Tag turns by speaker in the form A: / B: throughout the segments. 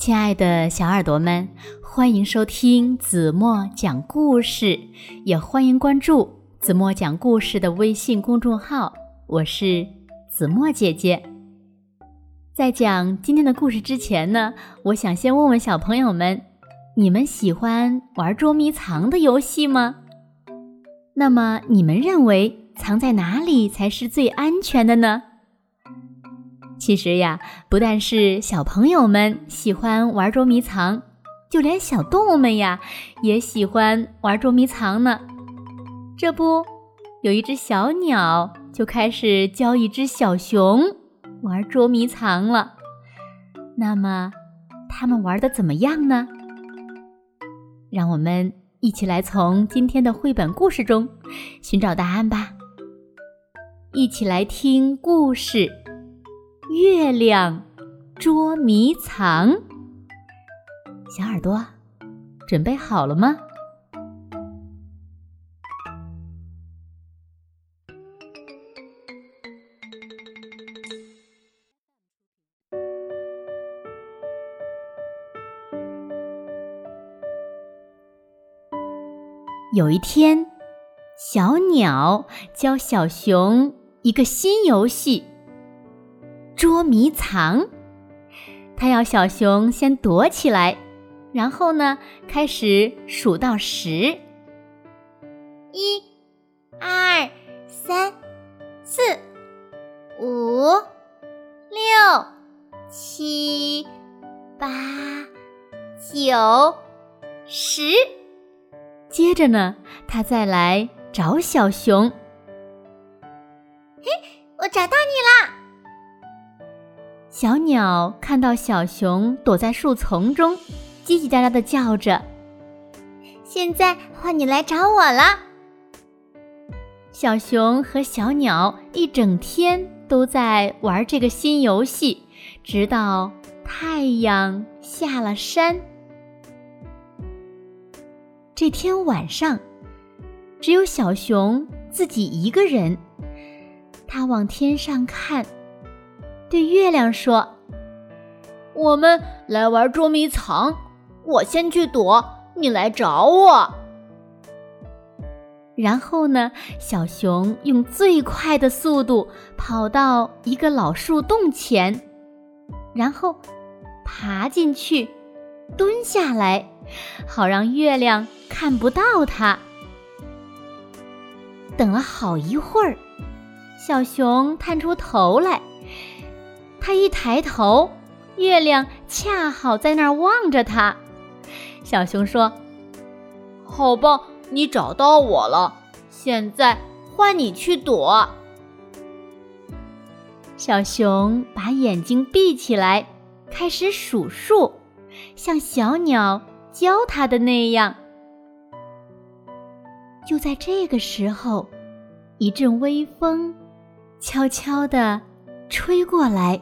A: 亲爱的小耳朵们，欢迎收听子墨讲故事，也欢迎关注子墨讲故事的微信公众号。我是子墨姐姐。在讲今天的故事之前呢，我想先问问小朋友们：你们喜欢玩捉迷藏的游戏吗？那么你们认为藏在哪里才是最安全的呢？其实呀，不但是小朋友们喜欢玩捉迷藏，就连小动物们呀也喜欢玩捉迷藏呢。这不，有一只小鸟就开始教一只小熊玩捉迷藏了。那么，他们玩的怎么样呢？让我们一起来从今天的绘本故事中寻找答案吧。一起来听故事。月亮捉迷藏，小耳朵准备好了吗？有一天，小鸟教小熊一个新游戏。捉迷藏，他要小熊先躲起来，然后呢，开始数到十，
B: 一、二、三、四、五、六、七、八、九、十。
A: 接着呢，他再来找小熊。
B: 嘿，我找到你啦！
A: 小鸟看到小熊躲在树丛中，叽叽喳喳的叫着。
B: 现在换你来找我了。
A: 小熊和小鸟一整天都在玩这个新游戏，直到太阳下了山。这天晚上，只有小熊自己一个人，他往天上看。对月亮说：“
C: 我们来玩捉迷藏，我先去躲，你来找我。”
A: 然后呢，小熊用最快的速度跑到一个老树洞前，然后爬进去，蹲下来，好让月亮看不到它。等了好一会儿，小熊探出头来。他一抬头，月亮恰好在那儿望着他。小熊说：“
C: 好吧，你找到我了，现在换你去躲。”
A: 小熊把眼睛闭起来，开始数数，像小鸟教它的那样。就在这个时候，一阵微风悄悄地吹过来。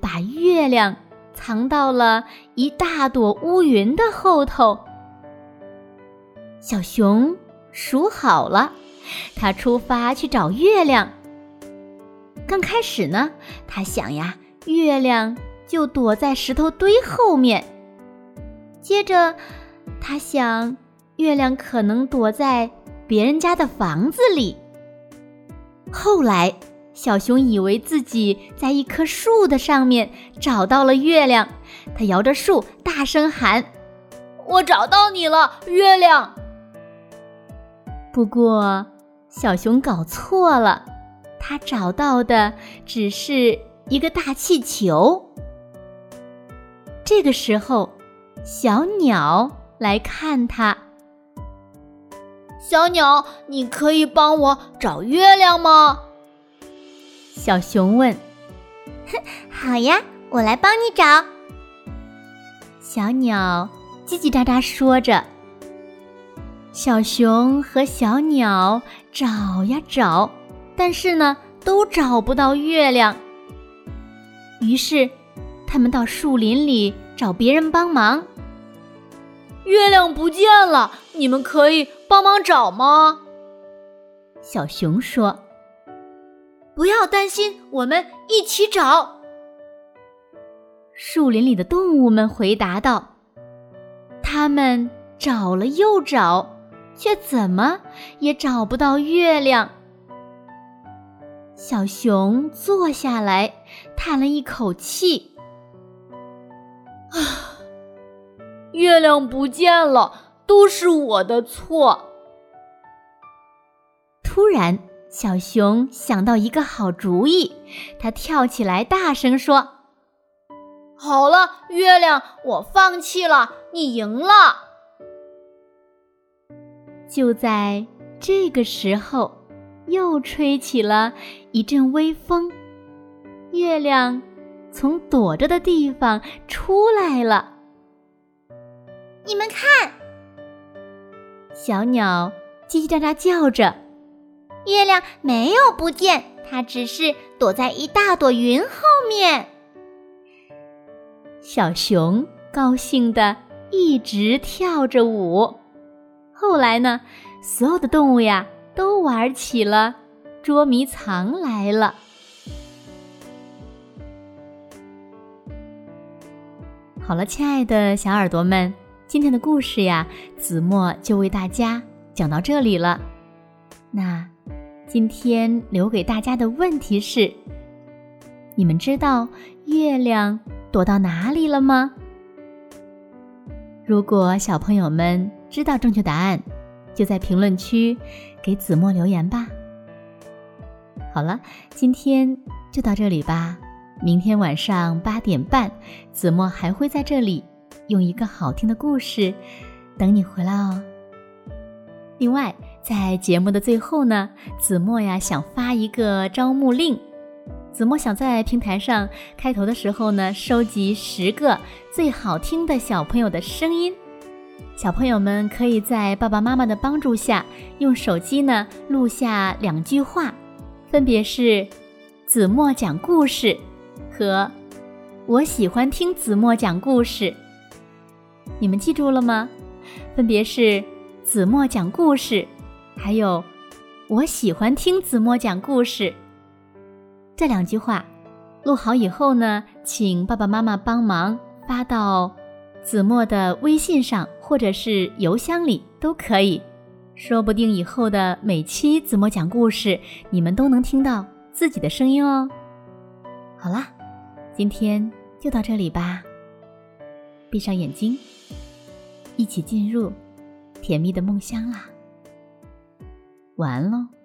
A: 把月亮藏到了一大朵乌云的后头。小熊数好了，他出发去找月亮。刚开始呢，他想呀，月亮就躲在石头堆后面。接着，他想，月亮可能躲在别人家的房子里。后来。小熊以为自己在一棵树的上面找到了月亮，它摇着树大声喊：“
C: 我找到你了，月亮！”
A: 不过，小熊搞错了，它找到的只是一个大气球。这个时候，小鸟来看它。
C: 小鸟，你可以帮我找月亮吗？
A: 小熊问：“
B: 哼，好呀，我来帮你找。”
A: 小鸟叽叽喳喳说着。小熊和小鸟找呀找，但是呢，都找不到月亮。于是，他们到树林里找别人帮忙。
C: 月亮不见了，你们可以帮忙找吗？
A: 小熊说。
C: 不要担心，我们一起找。
A: 树林里的动物们回答道：“他们找了又找，却怎么也找不到月亮。”小熊坐下来，叹了一口气：“
C: 啊，月亮不见了，都是我的错。”
A: 突然，小熊想到一个好主意，它跳起来，大声说。
C: 好了，月亮，我放弃了，你赢了。
A: 就在这个时候，又吹起了一阵微风，月亮从躲着的地方出来了。
B: 你们看，
A: 小鸟叽叽喳喳叫着，
B: 月亮没有不见，它只是躲在一大朵云后面。
A: 小熊高兴的一直跳着舞，后来呢，所有的动物呀都玩起了捉迷藏来了。好了，亲爱的小耳朵们，今天的故事呀，子墨就为大家讲到这里了。那今天留给大家的问题是：你们知道月亮？躲到哪里了吗？如果小朋友们知道正确答案，就在评论区给子墨留言吧。好了，今天就到这里吧。明天晚上八点半，子墨还会在这里用一个好听的故事等你回来哦。另外，在节目的最后呢，子墨呀想发一个招募令。子墨想在平台上开头的时候呢，收集十个最好听的小朋友的声音。小朋友们可以在爸爸妈妈的帮助下，用手机呢录下两句话，分别是“子墨讲故事”和“我喜欢听子墨讲故事”。你们记住了吗？分别是“子墨讲故事”，还有“我喜欢听子墨讲故事”。这两句话录好以后呢，请爸爸妈妈帮忙发到子墨的微信上或者是邮箱里都可以，说不定以后的每期子墨讲故事，你们都能听到自己的声音哦。好啦，今天就到这里吧，闭上眼睛，一起进入甜蜜的梦乡啦。完了。